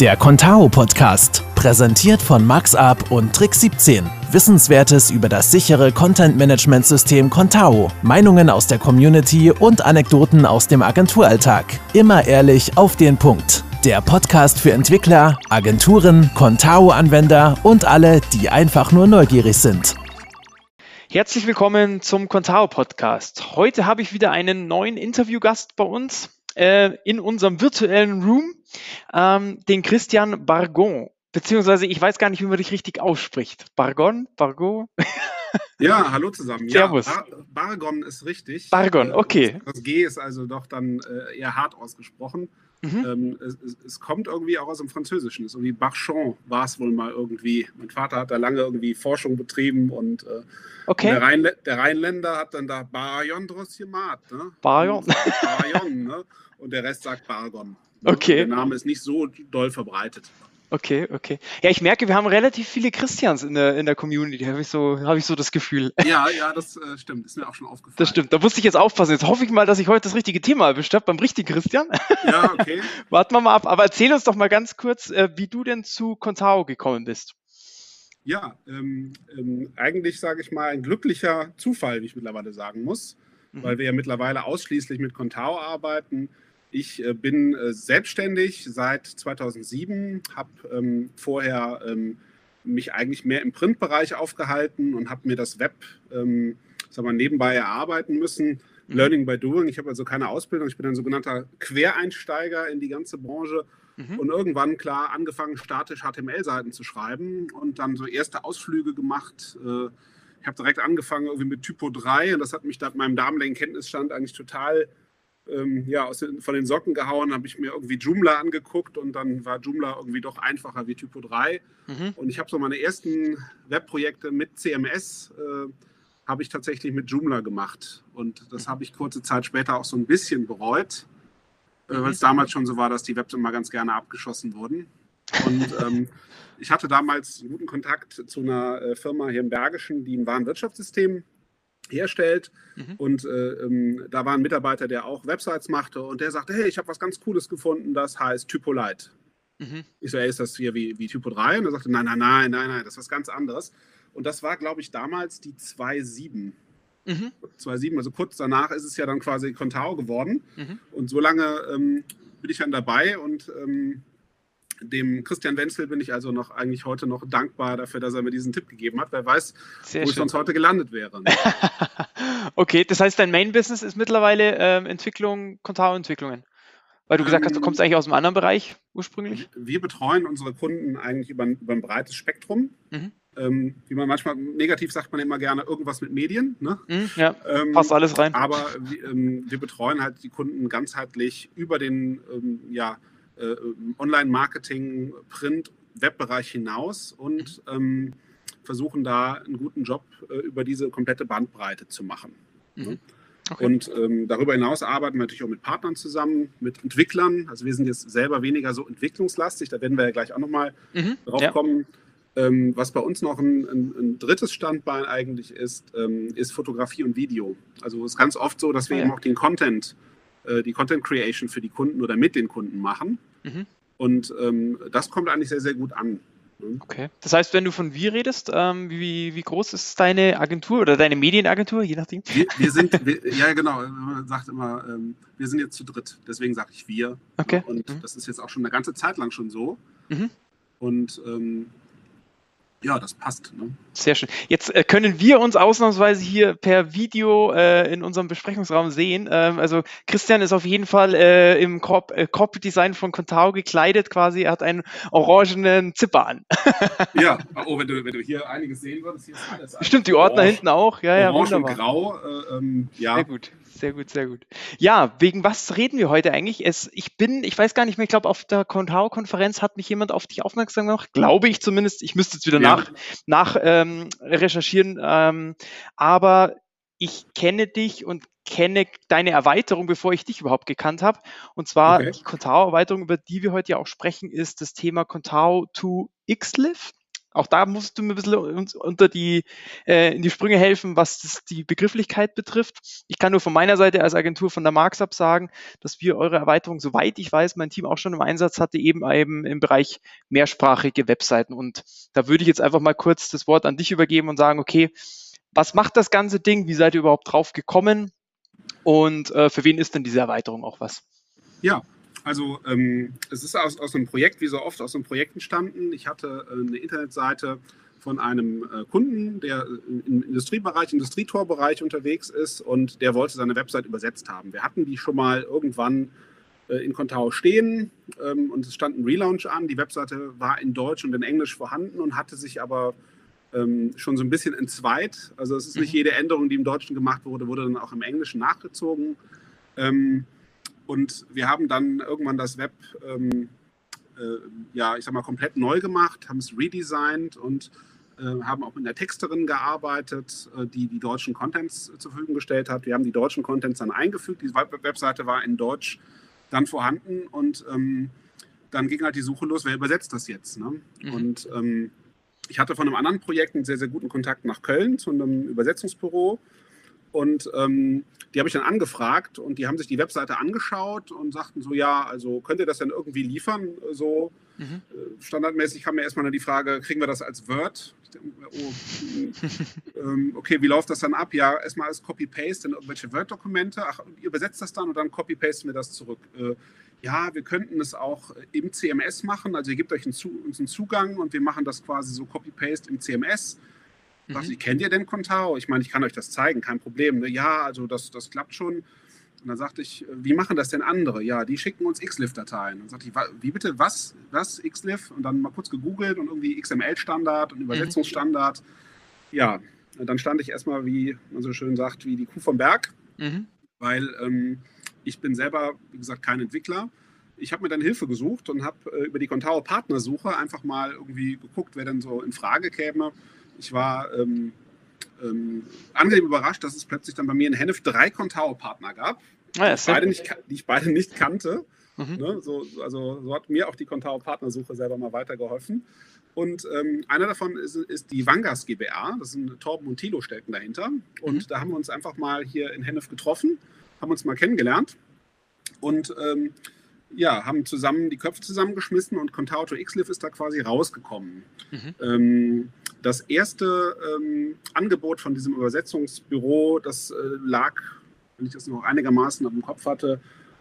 Der Contao Podcast, präsentiert von MaxUp und Trick 17. Wissenswertes über das sichere Content Management System Contao, Meinungen aus der Community und Anekdoten aus dem Agenturalltag. Immer ehrlich auf den Punkt. Der Podcast für Entwickler, Agenturen, Contao-Anwender und alle, die einfach nur neugierig sind. Herzlich willkommen zum Contao Podcast. Heute habe ich wieder einen neuen Interviewgast bei uns äh, in unserem virtuellen Room, ähm, den Christian Bargon. Beziehungsweise ich weiß gar nicht, wie man dich richtig ausspricht. Bargon? Bargo? Ja, hallo zusammen. Servus. Ja, Bar Bargon ist richtig. Bargon, Äh, okay. Das, das G ist also doch dann äh, eher hart ausgesprochen. Mhm. Ähm, es, es, kommt irgendwie auch aus dem Französischen. Es ist irgendwie Barchon war es wohl mal irgendwie. Mein Vater hat da lange irgendwie Forschung betrieben und äh, Okay. der, Rheinlä der Rheinländer hat dann da Barjon draus gemacht. Ne? Barjon. Und, Barjon, ne? Und der Rest sagt Bargon. Ne? Okay. Der Name ist nicht so doll verbreitet. Okay, okay. Ja, ich merke, wir haben relativ viele Christians in der, in der Community, habe ich, so, hab ich so das Gefühl. Ja, ja, das äh, stimmt. Ist mir auch schon aufgefallen. Das stimmt. Da musste ich jetzt aufpassen. Jetzt hoffe ich mal, dass ich heute das richtige Thema erwischt habe, beim richtigen Christian. Ja, okay. Warten wir mal ab. Aber erzähl uns doch mal ganz kurz, äh, wie du denn zu Contao gekommen bist. Ja, ähm, ähm, eigentlich sage ich mal ein glücklicher Zufall, wie ich mittlerweile sagen muss, Mhm. weil wir ja mittlerweile ausschließlich mit Contao arbeiten. Ich äh, bin äh, selbstständig seit 2007, habe ähm, vorher ähm, mich eigentlich mehr im Printbereich aufgehalten und habe mir das Web ähm, sag mal, nebenbei erarbeiten müssen. Mhm. Learning by doing. Ich habe also keine Ausbildung. Ich bin ein sogenannter Quereinsteiger in die ganze Branche. Mhm. Und irgendwann, klar, angefangen, statisch HTML-Seiten zu schreiben und dann so erste Ausflüge gemacht. Äh, Ich habe direkt angefangen irgendwie mit Typo 3 und das hat mich da meinem damaligen Kenntnisstand eigentlich total ähm, ja, aus den, von den Socken gehauen. habe ich mir irgendwie Joomla angeguckt und dann war Joomla irgendwie doch einfacher wie Typo 3. Mhm. Und ich habe so meine ersten Webprojekte mit CMS, äh, habe ich tatsächlich mit Joomla gemacht. Und das habe ich kurze Zeit später auch so ein bisschen bereut, äh, weil es damals schon so war, dass die Webs immer ganz gerne abgeschossen wurden. Und ähm, ich hatte damals einen guten Kontakt zu einer äh, Firma hier im Bergischen, die ein Warenwirtschaftssystem herstellt. Mhm. Und äh, ähm, da war ein Mitarbeiter, der auch Websites machte und der sagte, hey, ich habe was ganz Cooles gefunden, das heißt Typolite. Mhm. Ich so, ey, ist das hier wie, wie Typo 3? Und er sagte, nein, nein, nein, nein, nein, das ist was ganz anderes. Und das war, glaube ich, damals die 2.7. Mhm. 2.7, also kurz danach ist es ja dann quasi Contao geworden. Mhm. Und so lange ähm, bin ich dann dabei und ähm, dem Christian Wenzel bin ich also noch eigentlich heute noch dankbar dafür, dass er mir diesen Tipp gegeben hat. Wer weiß, Sehr wo ich schön. sonst heute gelandet wäre. okay, das heißt, dein Main-Business ist mittlerweile ähm, Entwicklung, Contao-Entwicklungen. Weil du gesagt hast, du Ähm, kommst eigentlich aus einem anderen Bereich ursprünglich. Wir betreuen unsere Kunden eigentlich über ein, über ein breites Spektrum. Mhm. Ähm, wie man manchmal, negativ sagt man immer gerne irgendwas mit Medien. Ne? Mhm, ja, Ähm, passt alles rein. Aber wir, ähm, wir betreuen halt die Kunden ganzheitlich über den ähm, ja, äh, Online-Marketing, Print, Webbereich hinaus und ähm, versuchen da einen guten Job äh, über diese komplette Bandbreite zu machen. Mhm. Okay. Und ähm, darüber hinaus arbeiten wir natürlich auch mit Partnern zusammen, mit Entwicklern. Also wir sind jetzt selber weniger so entwicklungslastig, da werden wir ja gleich auch nochmal Mhm, drauf ja. kommen. Ähm, was bei uns noch ein, ein, ein drittes Standbein eigentlich ist, ähm, ist Fotografie und Video. Also es ist ganz oft so, dass wir Ah, ja. eben auch den Content, äh, die Content Creation für die Kunden oder mit den Kunden machen. Mhm. Und ähm, das kommt eigentlich sehr, sehr gut an. Okay. Das heißt, wenn du von wir redest, ähm, wie, wie groß ist deine Agentur oder deine Medienagentur, je nachdem? Wir, wir sind, wir, ja genau, man sagt immer, ähm, wir sind jetzt zu dritt. Deswegen sage ich wir. Okay. Und Mhm. das ist jetzt auch schon eine ganze Zeit lang schon so. Mhm. Und ähm, ja, das passt. Ne? Sehr schön. Jetzt äh, können wir uns ausnahmsweise hier per Video äh, in unserem Besprechungsraum sehen. Ähm, also Christian ist auf jeden Fall äh, im Corp äh, Corporate Design von Contao gekleidet quasi. Er hat einen orangenen Zipper an. Ja, oh, wenn du, wenn du hier einiges sehen würdest, hier ist alles. Stimmt, die Ordner Orange- hinten auch. Ja, ja, Orange und wunderbar. Grau, äh, ähm, ja. Sehr gut, sehr gut, sehr gut. Ja, wegen was reden wir heute eigentlich? Es, ich bin, ich weiß gar nicht mehr, ich glaube, auf der Contao-Konferenz hat mich jemand auf dich aufmerksam gemacht, glaube ich zumindest. Ich müsste jetzt wieder Ja. nach, nach ähm, recherchieren. Ähm, aber ich kenne dich und kenne deine Erweiterung, bevor ich dich überhaupt gekannt habe. Und zwar Okay. die Contao-Erweiterung, über die wir heute ja auch sprechen, ist das Thema Contao to XLIF. Auch da musst du mir ein bisschen unter die, äh, in die Sprünge helfen, was das, die Begrifflichkeit betrifft. Ich kann nur von meiner Seite als Agentur von der Marxup sagen, dass wir eure Erweiterung, soweit ich weiß, mein Team auch schon im Einsatz hatte, eben, eben im Bereich mehrsprachige Webseiten. Und da würde ich jetzt einfach mal kurz das Wort an dich übergeben und sagen, okay, was macht das ganze Ding? Wie seid ihr überhaupt drauf gekommen? Und äh, für wen ist denn diese Erweiterung auch was? Ja, also ähm, es ist aus, aus einem Projekt, wie so oft aus einem Projekt entstanden. Ich hatte äh, eine Internetseite von einem äh, Kunden, der im Industriebereich, Industrietorbereich unterwegs ist und der wollte seine Website übersetzt haben. Wir hatten die schon mal irgendwann äh, in Contao stehen ähm, und es stand ein Relaunch an. Die Webseite war in Deutsch und in Englisch vorhanden und hatte sich aber ähm, schon so ein bisschen entzweit. Also es ist nicht mhm. jede Änderung, die im Deutschen gemacht wurde, wurde dann auch im Englischen nachgezogen. Ähm, und wir haben dann irgendwann das Web, ähm, äh, ja, ich sag mal, komplett neu gemacht, haben es redesigned und äh, haben auch mit einer Texterin gearbeitet, äh, die die deutschen Contents zur Verfügung gestellt hat. Wir haben die deutschen Contents dann eingefügt. Die Webseite war in Deutsch dann vorhanden und ähm, dann ging halt die Suche los, wer übersetzt das jetzt? Ne? Mhm. Und ähm, ich hatte von einem anderen Projekt einen sehr, sehr guten Kontakt nach Köln zu einem Übersetzungsbüro und ähm, die habe ich dann angefragt und die haben sich die Webseite angeschaut und sagten so, ja, also könnt ihr das denn irgendwie liefern? So mhm. Äh, standardmäßig kam mir erstmal die Frage, kriegen wir das als Word? Oh, ähm, okay, wie läuft das dann ab? Ja, erstmal als Copy-Paste in irgendwelche Word-Dokumente. Ach, ihr übersetzt das dann und dann Copy-Pasten wir das zurück. Äh, ja, wir könnten es auch im CMS machen. Also ihr gebt euch einen, uns einen Zugang und wir machen das quasi so Copy-Paste im CMS. Mhm. Ich, kennt ihr denn Contao? Ich meine, ich kann euch das zeigen, kein Problem. Ne? Ja, also das, das klappt schon. Und dann sagte ich, wie machen das denn andere? Ja, die schicken uns XLIF-Dateien. Und sagte ich, wie bitte, was, was XLIF? Und dann mal kurz gegoogelt und irgendwie XML-Standard und mhm. Übersetzungsstandard. Mhm. Ja, dann stand ich erstmal, wie man so schön sagt, wie die Kuh vom Berg, mhm. weil ähm, ich bin selber, wie gesagt, kein Entwickler. Ich habe mir dann Hilfe gesucht und habe äh, über die Contao Partnersuche einfach mal irgendwie geguckt, wer denn so in Frage käme. Ich war ähm, ähm, angenehm überrascht, dass es plötzlich dann bei mir in Hennef drei Contao-Partner gab, ah, ja, die, beide nicht, die, ich beide nicht kannte. Mhm. Ne, so, also so hat mir auch die Contao-Partnersuche selber mal weitergeholfen. Und ähm, einer davon ist, ist, die Wangas GBR. Das sind Torben und Thilo stecken dahinter. Und mhm. da haben wir uns einfach mal hier in Hennef getroffen, haben uns mal kennengelernt und ähm, ja, haben zusammen die Köpfe zusammengeschmissen und Contao to XLIF ist da quasi rausgekommen. Mhm. Ähm, das erste ähm, Angebot von diesem Übersetzungsbüro, das äh, lag, wenn ich das noch einigermaßen im Kopf hatte,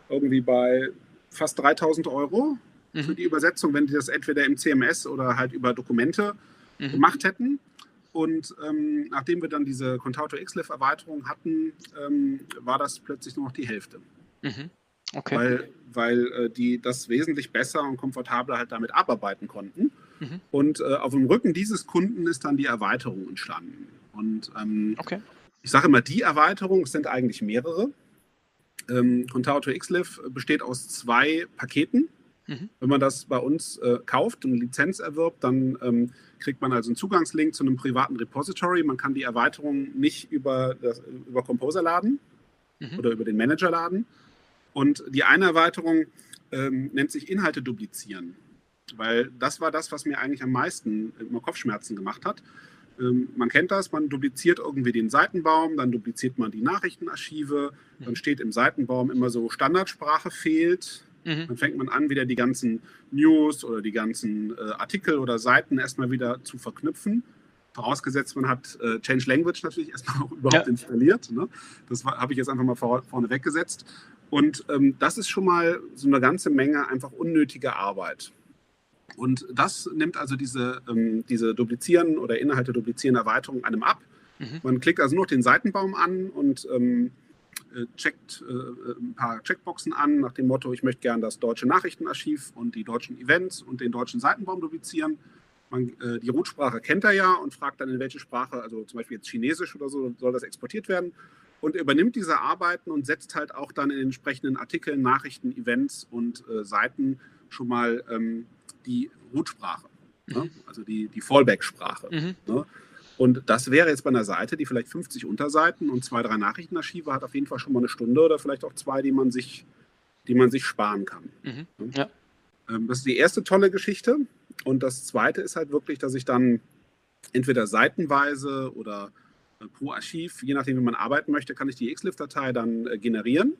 irgendwie bei fast 3000 Euro mhm. für die Übersetzung, wenn die das entweder im CMS oder halt über Dokumente mhm. gemacht hätten. Und ähm, nachdem wir dann diese Contauto XLIF-Erweiterung hatten, ähm, war das plötzlich nur noch die Hälfte. Mhm. Okay. Weil, weil äh, die das wesentlich besser und komfortabler halt damit abarbeiten konnten. Mhm. Und äh, auf dem Rücken dieses Kunden ist dann die Erweiterung entstanden. Und ähm, okay. ich sage immer, die Erweiterung, es sind eigentlich mehrere. Ähm, Contao XLIF besteht aus zwei Paketen. Mhm. Wenn man das bei uns äh, kauft und eine Lizenz erwirbt, dann ähm, kriegt man also einen Zugangslink zu einem privaten Repository. Man kann die Erweiterung nicht über, das, über Composer laden mhm. oder über den Manager laden. Und die eine Erweiterung ähm, nennt sich Inhalte duplizieren. Weil das war das, was mir eigentlich am meisten immer Kopfschmerzen gemacht hat. Ähm, man kennt das, man dupliziert irgendwie den Seitenbaum, dann dupliziert man die Nachrichtenarchive, dann mhm. steht im Seitenbaum immer so Standardsprache fehlt. Mhm. Dann fängt man an, wieder die ganzen News oder die ganzen äh, Artikel oder Seiten erstmal wieder zu verknüpfen. Vorausgesetzt, man hat äh, Change Language natürlich erstmal auch überhaupt ja. installiert. Ne? Das habe ich jetzt einfach mal vor, vorne weggesetzt. Und ähm, das ist schon mal so eine ganze Menge einfach unnötige Arbeit. Und das nimmt also diese, ähm, diese duplizieren oder Inhalte duplizieren Erweiterung einem ab. Mhm. Man klickt also nur den Seitenbaum an und ähm, äh, checkt äh, ein paar Checkboxen an nach dem Motto, ich möchte gerne das deutsche Nachrichtenarchiv und die deutschen Events und den deutschen Seitenbaum duplizieren. Man, äh, die Root-Sprache kennt er ja und fragt dann, in welche Sprache, also zum Beispiel jetzt Chinesisch oder so, soll das exportiert werden. Und übernimmt diese Arbeiten und setzt halt auch dann in den entsprechenden Artikeln, Nachrichten, Events und äh, Seiten schon mal ähm, die Root-Sprache, ne? mhm. ne? also die, die Fallback-Sprache. Mhm. Ne? Und das wäre jetzt bei einer Seite, die vielleicht 50 Unterseiten und zwei, drei Nachrichtenarchive hat, auf jeden Fall schon mal eine Stunde oder vielleicht auch zwei, die man sich, die man sich sparen kann. Mhm. Ne? Ja. Ähm, das ist die erste tolle Geschichte. Und das Zweite ist halt wirklich, dass ich dann entweder seitenweise oder äh, pro Archiv, je nachdem, wie man arbeiten möchte, kann ich die XLIF-Datei dann äh, generieren,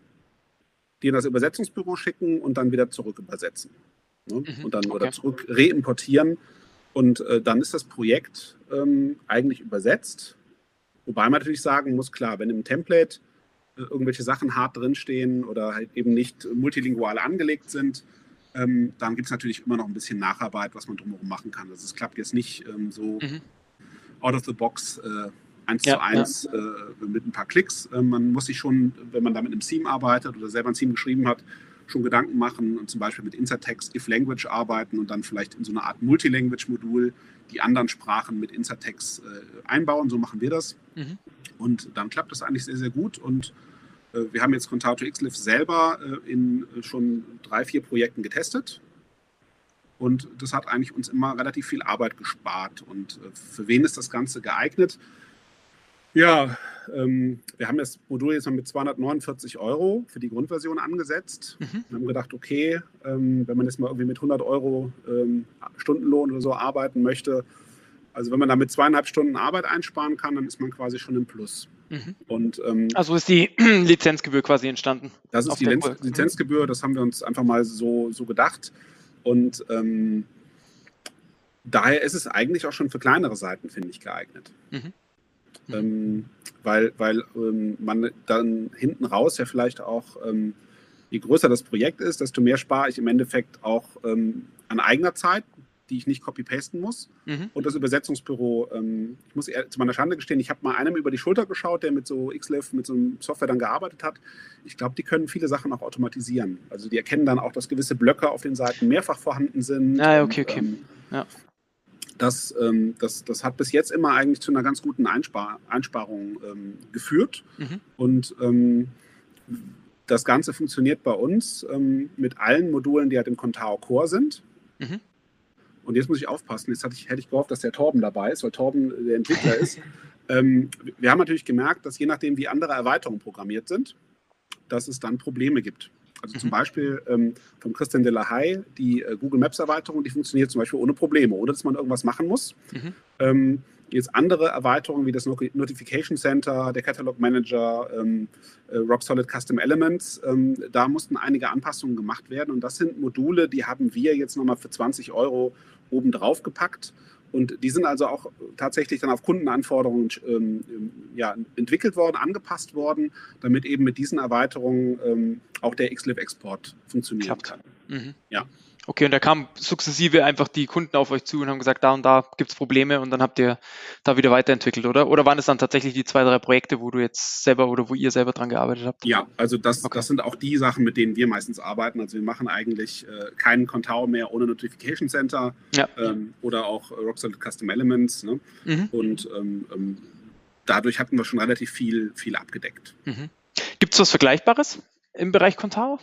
die in das Übersetzungsbüro schicken und dann wieder zurück übersetzen. Ne? Mhm, und dann okay. oder zurück reimportieren. Und äh, dann ist das Projekt ähm, eigentlich übersetzt. Wobei man natürlich sagen muss, klar, wenn im Template äh, irgendwelche Sachen hart drinstehen oder halt eben nicht multilingual angelegt sind, ähm, dann gibt es natürlich immer noch ein bisschen Nacharbeit, was man drumherum machen kann. Also es klappt jetzt nicht ähm, so mhm. out of the box äh, eins ja, zu eins ja. äh, mit ein paar Klicks. Äh, man muss sich schon, wenn man da mit einem Theme arbeitet oder selber ein Theme geschrieben hat, schon Gedanken machen und zum Beispiel mit Insertext if Language arbeiten und dann vielleicht in so eine Art Multilanguage-Modul die anderen Sprachen mit Insertext äh, einbauen. So machen wir das. Mhm. Und dann klappt das eigentlich sehr, sehr gut. Und äh, wir haben jetzt Contato XLIF selber äh, in äh, schon drei, vier Projekten getestet. Und das hat eigentlich uns immer relativ viel Arbeit gespart. Und äh, für wen ist das Ganze geeignet? Ja, ähm, wir haben das Modul jetzt mal mit 249 Euro für die Grundversion angesetzt. Mhm. Wir haben gedacht, okay, ähm, wenn man jetzt mal irgendwie mit 100 Euro ähm, Stundenlohn oder so arbeiten möchte, also wenn man damit zweieinhalb Stunden Arbeit einsparen kann, dann ist man quasi schon im Plus. Mhm. Und, ähm, also ist die Lizenzgebühr quasi entstanden? Das ist die Liz Lizenzgebühr, das haben wir uns einfach mal so, so gedacht. Und ähm, daher ist es eigentlich auch schon für kleinere Seiten, finde ich, geeignet. Mhm. Ähm, weil weil ähm, man dann hinten raus ja vielleicht auch, ähm, je größer das Projekt ist, desto mehr spare ich im Endeffekt auch ähm, an eigener Zeit, die ich nicht copy-pasten muss. Mhm. Und das Übersetzungsbüro, ähm, ich muss eher zu meiner Schande gestehen, ich habe mal einem über die Schulter geschaut, der mit so XLIF, mit so einem Software dann gearbeitet hat. Ich glaube, die können viele Sachen auch automatisieren. Also die erkennen dann auch, dass gewisse Blöcke auf den Seiten mehrfach vorhanden sind. Ah, okay, und, okay. Ähm, ja das, ähm, das, das hat bis jetzt immer eigentlich zu einer ganz guten Einspar Einsparung ähm, geführt. Mhm. Und ähm, das Ganze funktioniert bei uns ähm, mit allen Modulen, die halt im Contao Core sind. Mhm. Und jetzt muss ich aufpassen. Jetzt ich, hätte ich gehofft, dass der Torben dabei ist, weil Torben der Entwickler ist. Ähm, wir haben natürlich gemerkt, dass je nachdem, wie andere Erweiterungen programmiert sind, dass es dann Probleme gibt. Also zum mhm. Beispiel ähm, von Christian de la Haye, die äh, Google Maps Erweiterung, die funktioniert zum Beispiel ohne Probleme, ohne dass man irgendwas machen muss. Mhm. Ähm, jetzt andere Erweiterungen wie das Notification Center, der Catalog Manager, ähm, äh, Rock Solid Custom Elements, ähm, da mussten einige Anpassungen gemacht werden. Und das sind Module, die haben wir jetzt nochmal für 20 Euro oben drauf gepackt. Und die sind also auch tatsächlich dann auf Kundenanforderungen ähm, ja, entwickelt worden, angepasst worden, damit eben mit diesen Erweiterungen ähm, auch der XLib-Export funktionieren Klappt. kann. Mhm. Ja. Okay, und da kamen sukzessive einfach die Kunden auf euch zu und haben gesagt, da und da gibt es Probleme und dann habt ihr da wieder weiterentwickelt, oder? Oder waren es dann tatsächlich die zwei, drei Projekte, wo du jetzt selber oder wo ihr selber dran gearbeitet habt? Ja, also das, okay. das sind auch die Sachen, mit denen wir meistens arbeiten. Also wir machen eigentlich äh, keinen Contao mehr ohne Notification Center ja. ähm, oder auch Rocksolid Custom Elements. Ne? Mhm. Und ähm, ähm, dadurch hatten wir schon relativ viel, viel abgedeckt. Mhm. Gibt es was Vergleichbares im Bereich Contao?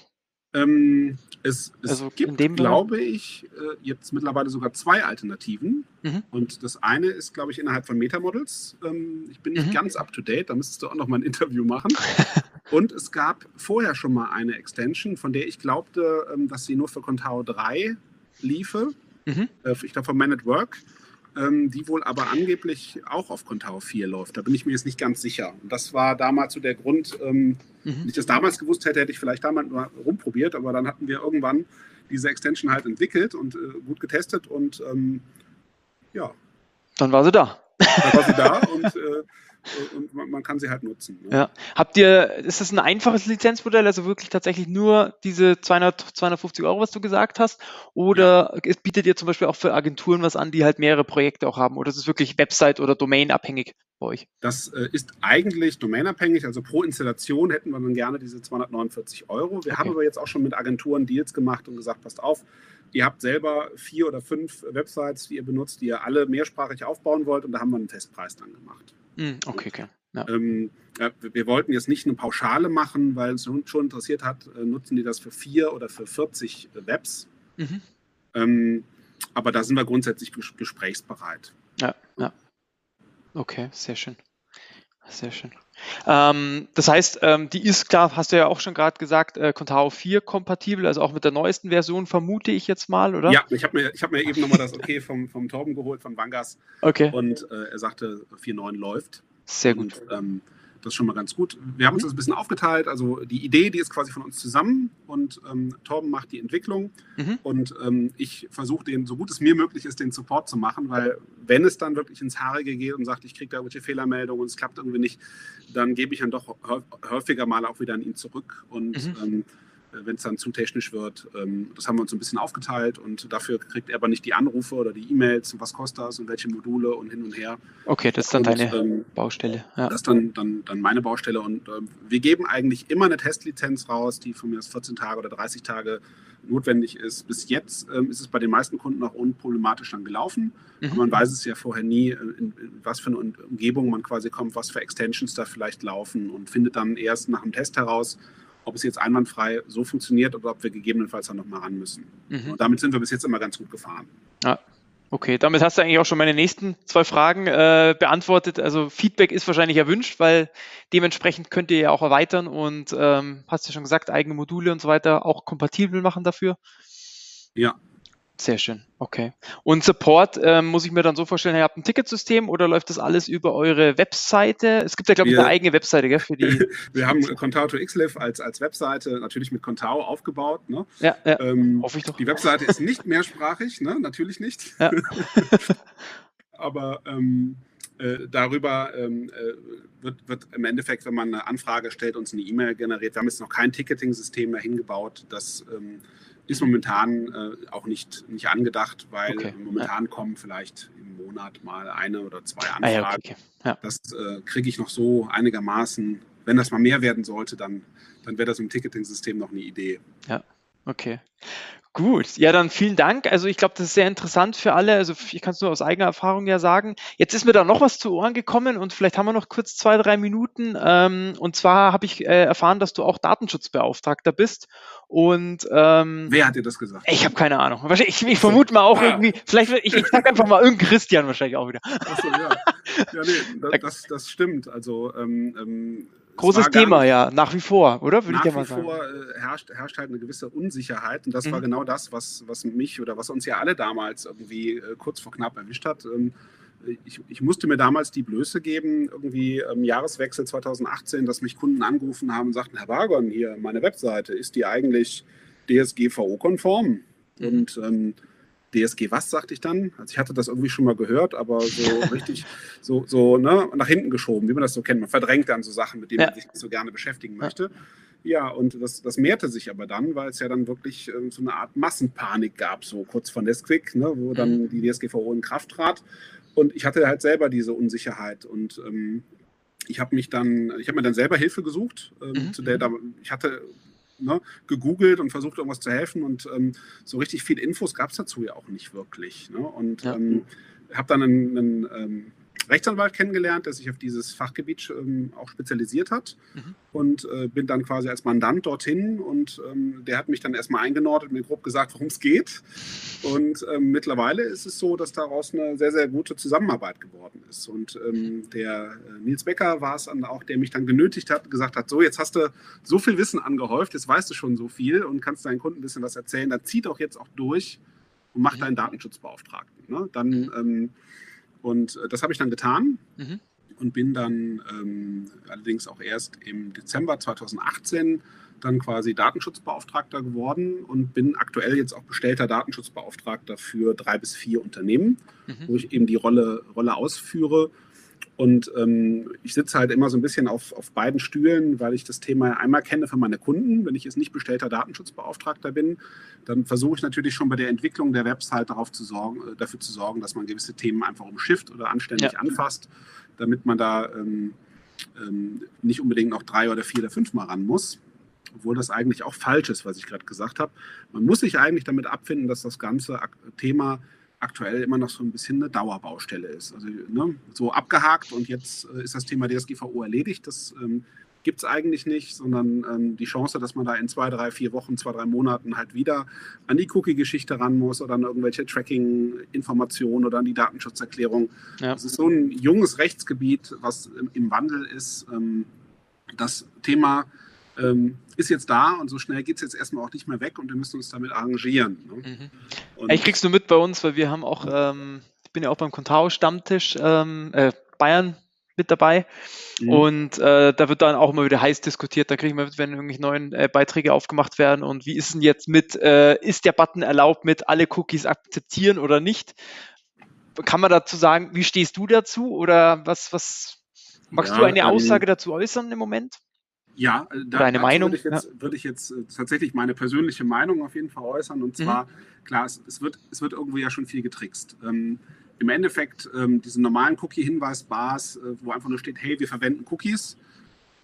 Ähm, es, es also gibt, glaube ich, äh, jetzt mittlerweile sogar zwei Alternativen. Mhm. Und das eine ist, glaube ich, innerhalb von Metamodels. Ähm, ich bin nicht mhm. ganz up to date, da müsstest du auch noch mal ein Interview machen. Und es gab vorher schon mal eine Extension, von der ich glaubte, ähm, dass sie nur für Contao 3 liefe. Mhm. Äh, ich glaube, von Man at Work ähm, die wohl aber angeblich auch auf Contao 4 läuft. Da bin ich mir jetzt nicht ganz sicher. Und das war damals so der Grund, ähm, mhm. wenn ich das damals gewusst hätte, hätte ich vielleicht damals mal rumprobiert, aber dann hatten wir irgendwann diese Extension halt entwickelt und äh, gut getestet und ähm, ja. Dann war sie da. Dann war sie da und äh, und man, man, kann sie halt nutzen. Ne? Ja. Habt ihr, ist das ein einfaches Lizenzmodell, also wirklich tatsächlich nur diese 200, 250 Euro, was du gesagt hast? Oder ja. bietet ihr zum Beispiel auch für Agenturen was an, die halt mehrere Projekte auch haben? Oder ist es wirklich Website- oder Domain-abhängig bei euch? Das äh, ist eigentlich domainabhängig, also pro Installation hätten wir dann gerne diese 249 Euro. Wir okay. haben aber jetzt auch schon mit Agenturen Deals gemacht und gesagt, passt auf, ihr habt selber vier oder fünf Websites, die ihr benutzt, die ihr alle mehrsprachig aufbauen wollt und da haben wir einen Festpreis dann gemacht. Hm, okay, okay. Ja. Ähm, wir wollten jetzt nicht eine Pauschale machen, weil es uns schon interessiert hat, äh, nutzen die das für vier oder für 40 Webs. Mhm. Ähm, aber da sind wir grundsätzlich ges gesprächsbereit. Ja, ja. Okay, sehr schön. Sehr schön. Ähm, das heißt, ähm, die ist klar, hast du ja auch schon gerade gesagt, äh, Contao 4 kompatibel, also auch mit der neuesten Version, vermute ich jetzt mal, oder? Ja, ich habe mir, hab mir eben nochmal das Okay vom, vom Torben geholt, von Vangas. Okay. Und äh, er sagte, 4.9 läuft. Sehr gut. Und, ähm, das ist schon mal ganz gut. Wir haben uns das ein bisschen aufgeteilt. Also die Idee, die ist quasi von uns zusammen und ähm, Torben macht die Entwicklung Mhm. und ähm, ich versuche den, so gut es mir möglich ist, den Support zu machen, weil wenn es dann wirklich ins Haarige geht und sagt, ich kriege da irgendwelche Fehlermeldungen und es klappt irgendwie nicht, dann gebe ich dann doch häu- häufiger mal auch wieder an ihn zurück und Mhm. ähm, wenn es dann zu technisch wird, ähm, das haben wir uns so ein bisschen aufgeteilt und dafür kriegt er aber nicht die Anrufe oder die E-Mails und was kostet das und welche Module und hin und her. Okay, das ist dann und, deine ähm, Baustelle. Ja. das ist dann, dann, dann meine Baustelle. Und ähm, wir geben eigentlich immer eine Testlizenz raus, die von mir aus 14 Tage oder 30 Tage notwendig ist. Bis jetzt ähm, ist es bei den meisten Kunden auch unproblematisch dann gelaufen. Mhm. Aber man weiß es ja vorher nie, äh, in, in was für eine Un- Umgebung man quasi kommt, was für Extensions da vielleicht laufen und findet dann erst nach dem Test heraus, ob es jetzt einwandfrei so funktioniert oder ob wir gegebenenfalls dann nochmal ran müssen. Mhm. Und damit sind wir bis jetzt immer ganz gut gefahren. Okay, damit hast du eigentlich auch schon meine nächsten zwei Fragen äh, beantwortet. Also Feedback ist wahrscheinlich erwünscht, weil dementsprechend könnt ihr ja auch erweitern und ähm, hast ja schon gesagt, eigene Module und so weiter auch kompatibel machen dafür. Ja. Sehr schön, okay. Und Support ähm, muss ich mir dann so vorstellen, ihr habt ein Ticketsystem oder läuft das alles über eure Webseite? Es gibt ja, glaube ich, eine eigene Webseite, gell, für die. Wir haben Contao to XLive als, als Webseite natürlich mit Contao aufgebaut. Ne? Ja, ja, Ähm, hoffe ich doch. Die Webseite ist nicht mehrsprachig, ne? natürlich nicht. Ja. Aber ähm, äh, darüber ähm, äh, wird, wird im Endeffekt, wenn man eine Anfrage stellt, uns eine E-Mail generiert. Wir haben jetzt noch kein Ticketing-System dahin gebaut. Das ähm, ist momentan äh, auch nicht, nicht angedacht, weil Okay. momentan kommen vielleicht im Monat mal eine oder zwei Ah, Anfragen. ja, okay, okay. Ja. Das äh, kriege ich noch so einigermaßen. Wenn das mal mehr werden sollte, dann, dann wäre das im Ticketing-System noch eine Idee. Okay. Gut, ja, dann vielen Dank. Also ich glaube, das ist sehr interessant für alle. Also ich kann es nur aus eigener Erfahrung ja sagen. Jetzt ist mir da noch was zu Ohren gekommen und vielleicht haben wir noch kurz zwei, drei Minuten. Ähm, und zwar habe ich äh, erfahren, dass du auch Datenschutzbeauftragter bist. Und ähm, Wer hat dir das gesagt? ich habe keine Ahnung. Wahrscheinlich, ich, ich vermute mal auch Ah. irgendwie, vielleicht, ich, ich sag einfach mal irgendein Christian wahrscheinlich auch wieder. Achso, ja. ja nee, da- das, das stimmt. Also, ähm, ähm, Großes war Thema, nicht- ja, nach wie vor, oder? Würde Nach ich ja mal wie sagen. vor äh, herrscht, herrscht halt eine gewisse Unsicherheit. Und das war Mhm. genau das, was, was mich oder was uns ja alle damals irgendwie äh, kurz vor knapp erwischt hat. Ähm, ich, ich musste mir damals die Blöße geben, irgendwie im Jahreswechsel 2018, dass mich Kunden angerufen haben und sagten, Herr Bargon, hier, meine Webseite, ist die eigentlich DSGVO-konform? Mhm. Und ähm, DSG was, sagte ich dann? Also ich hatte das irgendwie schon mal gehört, aber so richtig so, so ne, nach hinten geschoben, wie man das so kennt. Man verdrängt dann so Sachen, mit denen Ja. man sich nicht so gerne beschäftigen möchte. Ja, und das, das mehrte sich aber dann, weil es ja dann wirklich ähm, so eine Art Massenpanik gab, so kurz vor Nesquik, ne, wo dann die DSGVO in Kraft trat. Und ich hatte halt selber diese Unsicherheit und ähm, ich habe mich dann, ich habe mir dann selber Hilfe gesucht, ähm, Mhm. zu der da, ich hatte ne, gegoogelt und versucht irgendwas zu helfen und ähm, so richtig viel Infos gab es dazu ja auch nicht wirklich. Ne? Und Ja. ähm, habe dann einen, einen ähm, Rechtsanwalt kennengelernt, der sich auf dieses Fachgebiet ähm, auch spezialisiert hat Mhm. und äh, bin dann quasi als Mandant dorthin und ähm, der hat mich dann erstmal eingenordet, mir grob gesagt, worum es geht. Und ähm, mittlerweile ist es so, dass daraus eine sehr, sehr gute Zusammenarbeit geworden ist. Und ähm, der äh, Nils Becker war es dann auch, der mich dann genötigt hat, gesagt hat, so, jetzt hast du so viel Wissen angehäuft, jetzt weißt du schon so viel und kannst deinen Kunden ein bisschen was erzählen, dann zieh doch jetzt auch durch und mach Mhm. deinen Datenschutzbeauftragten. Ne? Dann, Mhm. ähm, und äh, das habe ich dann getan Mhm. und bin dann ähm, allerdings auch erst im Dezember 2018 dann quasi Datenschutzbeauftragter geworden und bin aktuell jetzt auch bestellter Datenschutzbeauftragter für drei bis vier Unternehmen, Mhm. wo ich eben die Rolle, Rolle ausführe. Und ähm, ich sitze halt immer so ein bisschen auf, auf beiden Stühlen, weil ich das Thema einmal kenne von meinen Kunden. Wenn ich jetzt nicht bestellter Datenschutzbeauftragter bin, dann versuche ich natürlich schon bei der Entwicklung der Website darauf zu sorgen, äh, dafür zu sorgen, dass man gewisse Themen einfach umschifft oder anständig Ja. anfasst, damit man da ähm, ähm, nicht unbedingt noch drei oder vier oder fünf Mal ran muss. Obwohl das eigentlich auch falsch ist, was ich gerade gesagt habe. Man muss sich eigentlich damit abfinden, dass das ganze Thema aktuell immer noch so ein bisschen eine Dauerbaustelle ist. Also ne, so abgehakt und jetzt äh, ist das Thema DSGVO erledigt. Das ähm, gibt es eigentlich nicht, sondern ähm, die Chance, dass man da in zwei, drei, vier Wochen, zwei, drei Monaten halt wieder an die Cookie-Geschichte ran muss oder an irgendwelche Tracking-Informationen oder an die Datenschutzerklärung. Ja. Das ist so ein junges Rechtsgebiet, was im, im Wandel ist. Ähm, das Thema ähm, ist jetzt da und so schnell geht es jetzt erstmal auch nicht mehr weg und wir müssen uns damit arrangieren. Ne? Mhm. Ich kriegst du mit bei uns, weil wir haben auch, ähm, ich bin ja auch beim Contao-Stammtisch ähm, äh, Bayern mit dabei. Mhm. Und äh, da wird dann auch immer wieder heiß diskutiert. Da kriegen wir mit, wenn irgendwelche neuen äh, Beiträge aufgemacht werden. Und wie ist denn jetzt mit, äh, ist der Button erlaubt mit alle Cookies akzeptieren oder nicht? Kann man dazu sagen, wie stehst du dazu? Oder was, was magst ja, du eine ähm, Aussage dazu äußern im Moment? Ja, äh, da, Deine Meinung? Würde ich jetzt, ja. würde ich jetzt äh, tatsächlich meine persönliche Meinung auf jeden Fall äußern. Und zwar, mhm. klar, es, es, wird, es wird irgendwo ja schon viel getrickst. Ähm, im Endeffekt ähm, diese normalen Cookie-Hinweis-Bars, äh, wo einfach nur steht, hey, wir verwenden Cookies,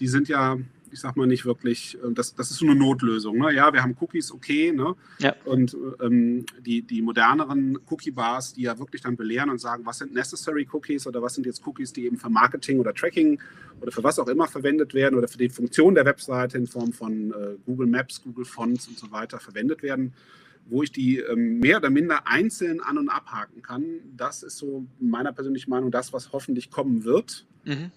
die sind ja, ich sag mal nicht wirklich, äh, das, das ist so eine Notlösung. Ne? Ja, wir haben Cookies, okay. Ne? Ja. Und ähm, die, die moderneren Cookie-Bars, die ja wirklich dann belehren und sagen, was sind necessary Cookies oder was sind jetzt Cookies, die eben für Marketing oder Tracking oder für was auch immer verwendet werden oder für die Funktion der Webseite in Form von äh, Google Maps, Google Fonts und so weiter verwendet werden wo ich die ähm, mehr oder minder einzeln an- und abhaken kann. Das ist so meiner persönlichen Meinung das, was hoffentlich kommen wird. Mhm.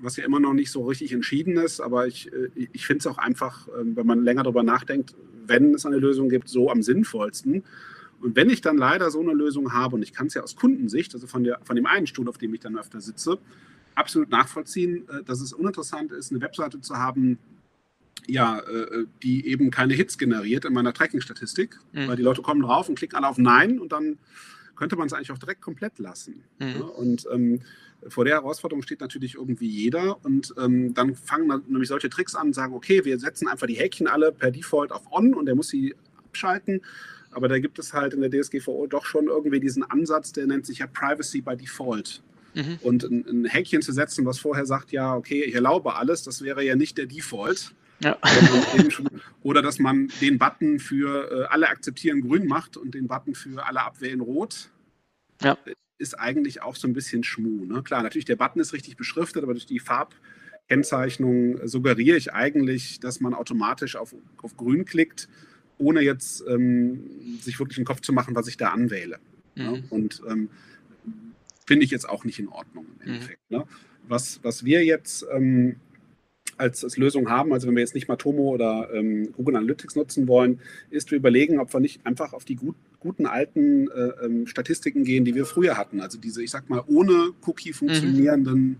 Was ja immer noch nicht so richtig entschieden ist, aber ich, äh, ich finde es auch einfach, ähm, wenn man länger darüber nachdenkt, wenn es eine Lösung gibt, so am sinnvollsten. Und wenn ich dann leider so eine Lösung habe, und ich kann es ja aus Kundensicht, also von, der, von dem einen Stuhl, auf dem ich dann öfter sitze, absolut nachvollziehen, äh, dass es uninteressant ist, eine Webseite zu haben, ja, äh, die eben keine Hits generiert in meiner Tracking-Statistik, mhm. weil die Leute kommen drauf und klicken alle auf Nein und dann könnte man es eigentlich auch direkt komplett lassen. Mhm. Ja, und ähm, vor der Herausforderung steht natürlich irgendwie jeder und ähm, dann fangen nämlich solche Tricks an und sagen, okay, wir setzen einfach die Häkchen alle per Default auf On und der muss sie abschalten. Aber da gibt es halt in der DSGVO doch schon irgendwie diesen Ansatz, der nennt sich ja Privacy by Default. Mhm. Und ein, ein Häkchen zu setzen, was vorher sagt, ja, okay, ich erlaube alles, das wäre ja nicht der Default. Ja. Oder dass man den Button für äh, alle akzeptieren grün macht und den Button für alle abwählen rot. Ja. Ist eigentlich auch so ein bisschen Schmu. Ne? Klar, natürlich, der Button ist richtig beschriftet, aber durch die Farbkennzeichnung suggeriere ich eigentlich, dass man automatisch auf, auf grün klickt, ohne jetzt ähm, sich wirklich einen Kopf zu machen, was ich da anwähle. Ne? Mhm. Ne? Und ähm, finde ich jetzt auch nicht in Ordnung im mhm. Endeffekt. Mhm. Ne? Was, was wir jetzt ähm, als, als Lösung haben, also wenn wir jetzt nicht Matomo oder ähm, Google Analytics nutzen wollen, ist wir überlegen, ob wir nicht einfach auf die gut, guten alten äh, ähm, Statistiken gehen, die wir früher hatten. Also diese, ich sag mal, ohne Cookie mhm. funktionierenden mhm.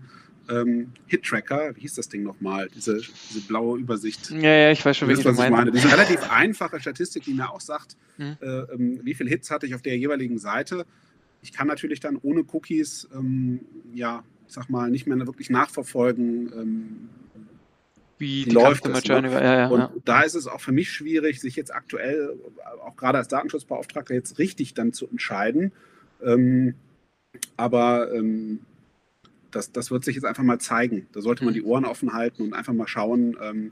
ähm, Hit-Tracker, wie hieß das Ding nochmal, diese, diese blaue Übersicht. Ja, ja, ich weiß schon, wie was ich meine. Diese relativ einfache Statistik, die mir auch sagt, mhm. äh, ähm, wie viele Hits hatte ich auf der jeweiligen Seite. Ich kann natürlich dann ohne Cookies, ähm, ja, ich sag mal, nicht mehr wirklich nachverfolgen, ähm, wie die läuft es, ne? ja, ja, und ja. da ist es auch für mich schwierig, sich jetzt aktuell, auch gerade als Datenschutzbeauftragter, jetzt richtig dann zu entscheiden. Ähm, aber ähm, das, das wird sich jetzt einfach mal zeigen. Da sollte man mhm. die Ohren offen halten und einfach mal schauen, ähm,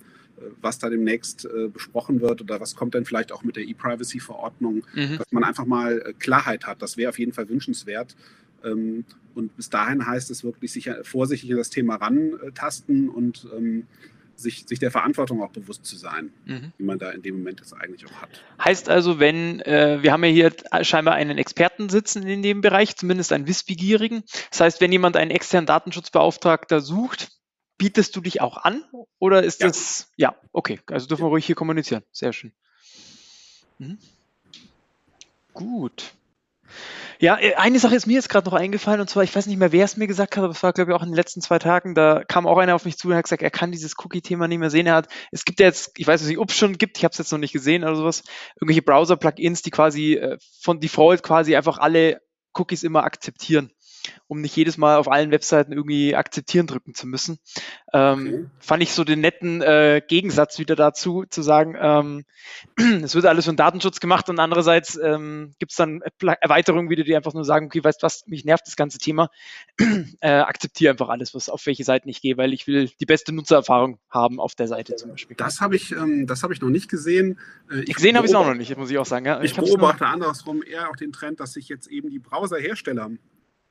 was da demnächst äh, besprochen wird oder was kommt dann vielleicht auch mit der E-Privacy-Verordnung, mhm. dass man einfach mal äh, Klarheit hat. Das wäre auf jeden Fall wünschenswert. Ähm, und bis dahin heißt es wirklich sich vorsichtig in das Thema rantasten und ähm, sich, sich der Verantwortung auch bewusst zu sein, mhm. die man da in dem Moment jetzt eigentlich auch hat. Heißt also, wenn, äh, wir haben ja hier scheinbar einen Experten sitzen in dem Bereich, zumindest einen Wissbegierigen. Das heißt, wenn jemand einen externen Datenschutzbeauftragter sucht, bietest du dich auch an? Oder ist ja. das, ja, okay, also dürfen wir ruhig hier kommunizieren. Sehr schön. Mhm. Gut. Ja, äh, eine Sache ist mir jetzt gerade noch eingefallen und zwar, ich weiß nicht mehr, wer es mir gesagt hat, aber es war, glaube ich, auch in den letzten zwei Tagen, da kam auch einer auf mich zu und hat gesagt, er kann dieses Cookie-Thema nicht mehr sehen. Er hat, es gibt ja jetzt, ich weiß nicht, ob es schon gibt, ich habe es jetzt noch nicht gesehen oder sowas, irgendwelche Browser-Plugins, die quasi äh, von Default quasi einfach alle Cookies immer akzeptieren um nicht jedes Mal auf allen Webseiten irgendwie akzeptieren drücken zu müssen. Ähm, okay. Fand ich so den netten äh, Gegensatz wieder dazu, zu sagen, ähm, es wird alles von Datenschutz gemacht und andererseits ähm, gibt es dann Erweiterungen wieder, die einfach nur sagen, okay, weißt was, mich nervt das ganze Thema, äh, akzeptiere einfach alles, was auf welche Seiten ich gehe, weil ich will die beste Nutzererfahrung haben auf der Seite zum Beispiel. Das habe ich, ähm, das ich noch nicht gesehen. Äh, ich gesehen habe ich es auch noch nicht, muss ich auch sagen. Ja. Ich, ich beobachte andersrum eher auch den Trend, dass sich jetzt eben die Browserhersteller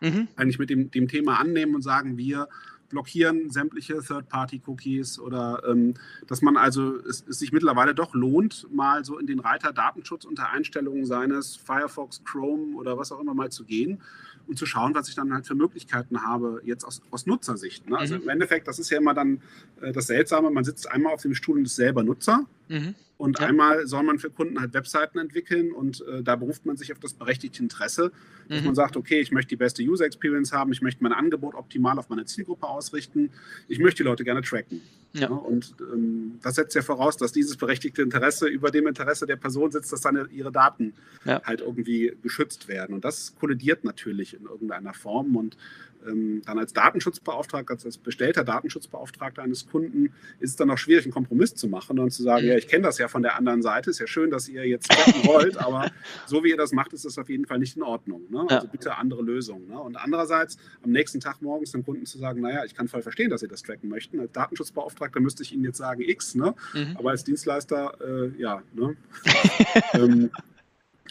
mhm. eigentlich mit dem, dem Thema annehmen und sagen, wir blockieren sämtliche Third-Party-Cookies oder ähm, dass man also es, es, sich mittlerweile doch lohnt, mal so in den Reiter Datenschutz unter Einstellungen seines Firefox, Chrome oder was auch immer mal zu gehen und zu schauen, was ich dann halt für Möglichkeiten habe, jetzt aus, aus Nutzersicht. Ne? Also mhm. im Endeffekt, das ist ja immer dann äh, das Seltsame, man sitzt einmal auf dem Stuhl und ist selber Nutzer. Mhm. Und ja. einmal soll man für Kunden halt Webseiten entwickeln und äh, da beruft man sich auf das berechtigte Interesse, dass mhm. man sagt, okay, ich möchte die beste User Experience haben, ich möchte mein Angebot optimal auf meine Zielgruppe ausrichten, ich möchte die Leute gerne tracken. Ja. Ja, und ähm, das setzt ja voraus, dass dieses berechtigte Interesse über dem Interesse der Person sitzt, dass dann ihre Daten halt irgendwie geschützt werden. Und das kollidiert natürlich in irgendeiner Form. Und ähm, dann als Datenschutzbeauftragter, als bestellter Datenschutzbeauftragter eines Kunden ist es dann auch schwierig, einen Kompromiss zu machen und zu sagen, mhm. ja, ich kenne das ja von der anderen Seite, ist ja schön, dass ihr jetzt tracken wollt, aber so wie ihr das macht, ist das auf jeden Fall nicht in Ordnung. Ne? Also bitte andere Lösungen. Ne? Und andererseits am nächsten Tag morgens dem Kunden zu sagen, naja, ich kann voll verstehen, dass Sie das tracken möchten. Als Datenschutzbeauftragter müsste ich Ihnen jetzt sagen X, ne? Mhm. aber als Dienstleister, äh, ja. Ne? ähm,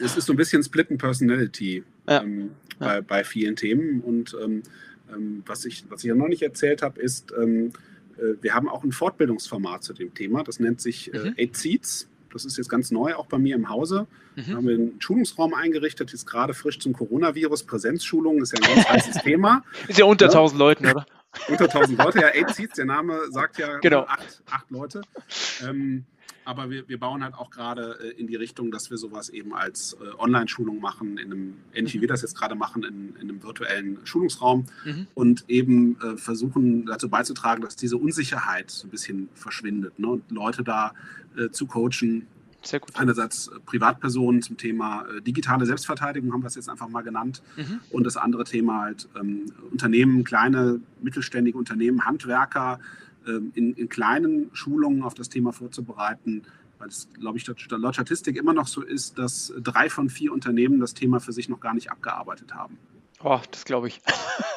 es ist so ein bisschen Splitten Personality. Ja. Ähm, bei, bei vielen Themen. Und ähm, ähm, was, ich, was ich ja noch nicht erzählt habe, ist, ähm, äh, wir haben auch ein Fortbildungsformat zu dem Thema. Das nennt sich äh, mhm. Eight Seats. Das ist jetzt ganz neu, auch bei mir im Hause. Mhm. Da haben wir einen Schulungsraum eingerichtet, jetzt gerade frisch zum Coronavirus. Präsenzschulung ist ja ein ganz heißes Thema. Ist ja unter ja. 1000 Leuten, oder? unter 1000 Leute, ja, Eight Seats, der Name sagt ja genau. acht, acht Leute. Ähm, aber wir, wir bauen halt auch gerade äh, in die Richtung, dass wir sowas eben als äh, Online-Schulung machen, in einem, ähnlich wie wir das jetzt gerade machen, in, in einem virtuellen Schulungsraum mhm. und eben äh, versuchen dazu beizutragen, dass diese Unsicherheit so ein bisschen verschwindet ne? und Leute da äh, zu coachen. Sehr gut. Einerseits äh, Privatpersonen zum Thema äh, digitale Selbstverteidigung, haben wir es jetzt einfach mal genannt. Mhm. Und das andere Thema halt ähm, Unternehmen, kleine, mittelständige Unternehmen, Handwerker, in, in, kleinen Schulungen auf das Thema vorzubereiten, weil es, glaube ich, laut Statistik immer noch so ist, dass drei von vier Unternehmen das Thema für sich noch gar nicht abgearbeitet haben. Oh, das glaube ich.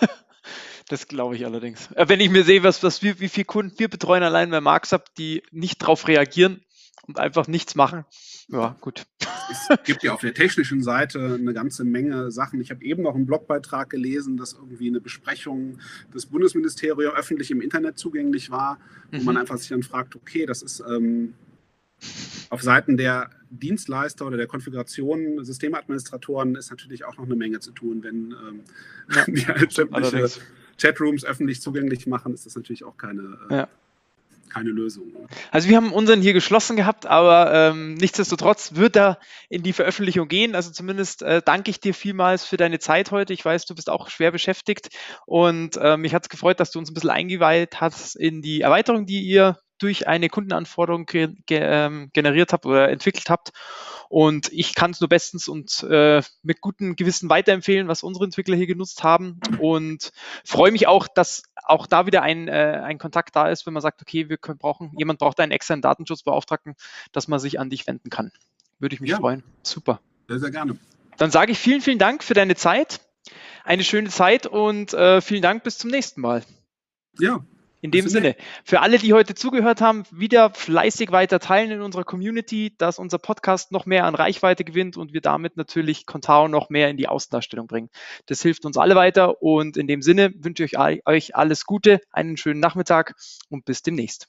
das glaube ich allerdings. Äh, wenn ich mir sehe, was, was wir, wie viele Kunden wir betreuen allein bei Marksab, die nicht darauf reagieren und einfach nichts machen, ja, gut. Es gibt ja auf der technischen Seite eine ganze Menge Sachen. Ich habe eben noch einen Blogbeitrag gelesen, dass irgendwie eine Besprechung des Bundesministeriums öffentlich im Internet zugänglich war, wo mhm. man einfach sich dann fragt, okay, das ist ähm, auf Seiten der Dienstleister oder der Konfiguration, Systemadministratoren ist natürlich auch noch eine Menge zu tun, wenn ähm, ja, die halt sämtliche Chatrooms öffentlich zugänglich machen, ist das natürlich auch keine äh, ja keine Lösung. Also wir haben unseren hier geschlossen gehabt, aber ähm, nichtsdestotrotz wird er in die Veröffentlichung gehen. Also zumindest äh, danke ich dir vielmals für deine Zeit heute. Ich weiß, du bist auch schwer beschäftigt und äh, mich hat es gefreut, dass du uns ein bisschen eingeweiht hast in die Erweiterung, die ihr durch eine Kundenanforderung ge ge ähm, generiert habt oder entwickelt habt. Und ich kann es nur bestens und äh, mit gutem Gewissen weiterempfehlen, was unsere Entwickler hier genutzt haben. Und freue mich auch, dass auch da wieder ein, äh, ein Kontakt da ist, wenn man sagt, okay, wir können, brauchen, jemand braucht einen externen Datenschutzbeauftragten, dass man sich an dich wenden kann. Würde ich mich ja. freuen. Super. Sehr, sehr gerne. Dann sage ich vielen, vielen Dank für deine Zeit. Eine schöne Zeit und äh, vielen Dank bis zum nächsten Mal. Ja, in dem Sinne, für alle, die heute zugehört haben, wieder fleißig weiter teilen in unserer Community, dass unser Podcast noch mehr an Reichweite gewinnt und wir damit natürlich Contao noch mehr in die Außendarstellung bringen. Das hilft uns alle weiter und in dem Sinne wünsche ich euch alles Gute, einen schönen Nachmittag und bis demnächst.